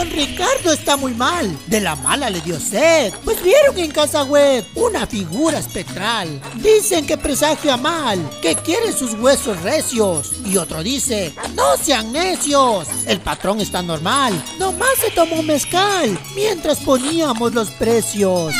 Don Ricardo está muy mal. De la mala le dio sed. Pues vieron en casa web una figura espectral. Dicen que presagia mal, que quiere sus huesos recios. Y otro dice, no sean necios. El patrón está normal. Nomás se tomó mezcal mientras poníamos los precios.